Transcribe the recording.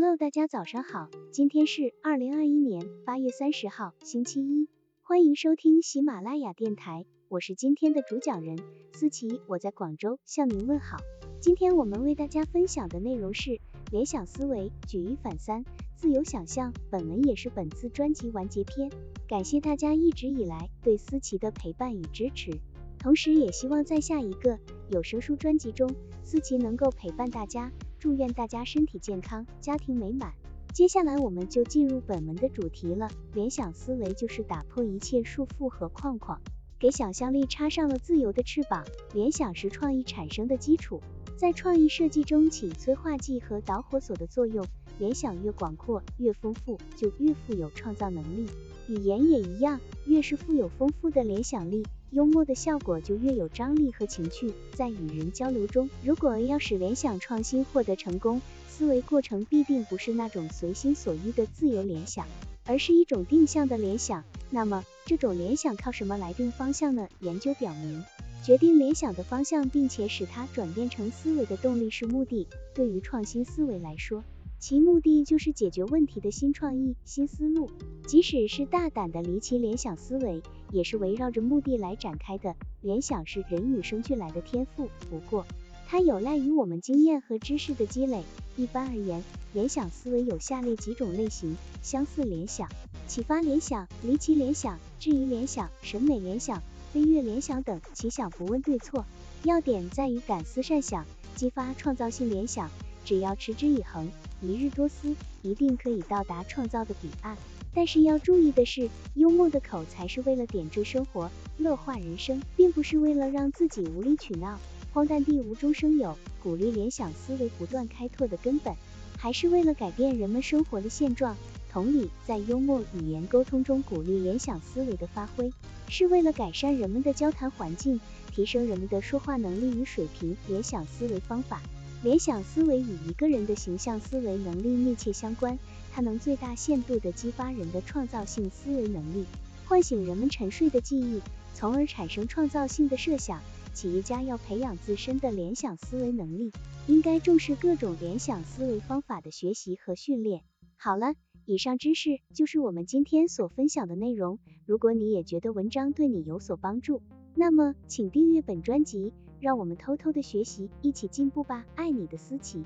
Hello，大家早上好，今天是二零二一年八月三十号，星期一，欢迎收听喜马拉雅电台，我是今天的主讲人思琪，我在广州向您问好。今天我们为大家分享的内容是联想思维，举一反三，自由想象。本文也是本次专辑完结篇，感谢大家一直以来对思琪的陪伴与支持，同时也希望在下一个有声书专辑中，思琪能够陪伴大家。祝愿大家身体健康，家庭美满。接下来我们就进入本文的主题了。联想思维就是打破一切束缚和框框，给想象力插上了自由的翅膀。联想是创意产生的基础，在创意设计中起催化剂和导火索的作用。联想越广阔、越丰富，就越富有创造能力。语言也一样，越是富有丰富的联想力。幽默的效果就越有张力和情趣，在与人交流中，如果要使联想创新获得成功，思维过程必定不是那种随心所欲的自由联想，而是一种定向的联想。那么，这种联想靠什么来定方向呢？研究表明，决定联想的方向并且使它转变成思维的动力是目的。对于创新思维来说，其目的就是解决问题的新创意、新思路，即使是大胆的离奇联想思维，也是围绕着目的来展开的。联想是人与生俱来的天赋，不过它有赖于我们经验和知识的积累。一般而言，联想思维有下列几种类型：相似联想、启发联想、离奇联想、质疑联想、审美联想、飞跃联想等。其想不问对错，要点在于敢思善想，激发创造性联想。只要持之以恒。一日多思，一定可以到达创造的彼岸。但是要注意的是，幽默的口才是为了点缀生活、乐化人生，并不是为了让自己无理取闹。荒诞地无中生有，鼓励联想思维不断开拓的根本，还是为了改变人们生活的现状。同理，在幽默语言沟通中鼓励联想思维的发挥，是为了改善人们的交谈环境，提升人们的说话能力与水平。联想思维方法。联想思维与一个人的形象思维能力密切相关，它能最大限度地激发人的创造性思维能力，唤醒人们沉睡的记忆，从而产生创造性的设想。企业家要培养自身的联想思维能力，应该重视各种联想思维方法的学习和训练。好了，以上知识就是我们今天所分享的内容。如果你也觉得文章对你有所帮助，那么请订阅本专辑。让我们偷偷的学习，一起进步吧！爱你的思琪。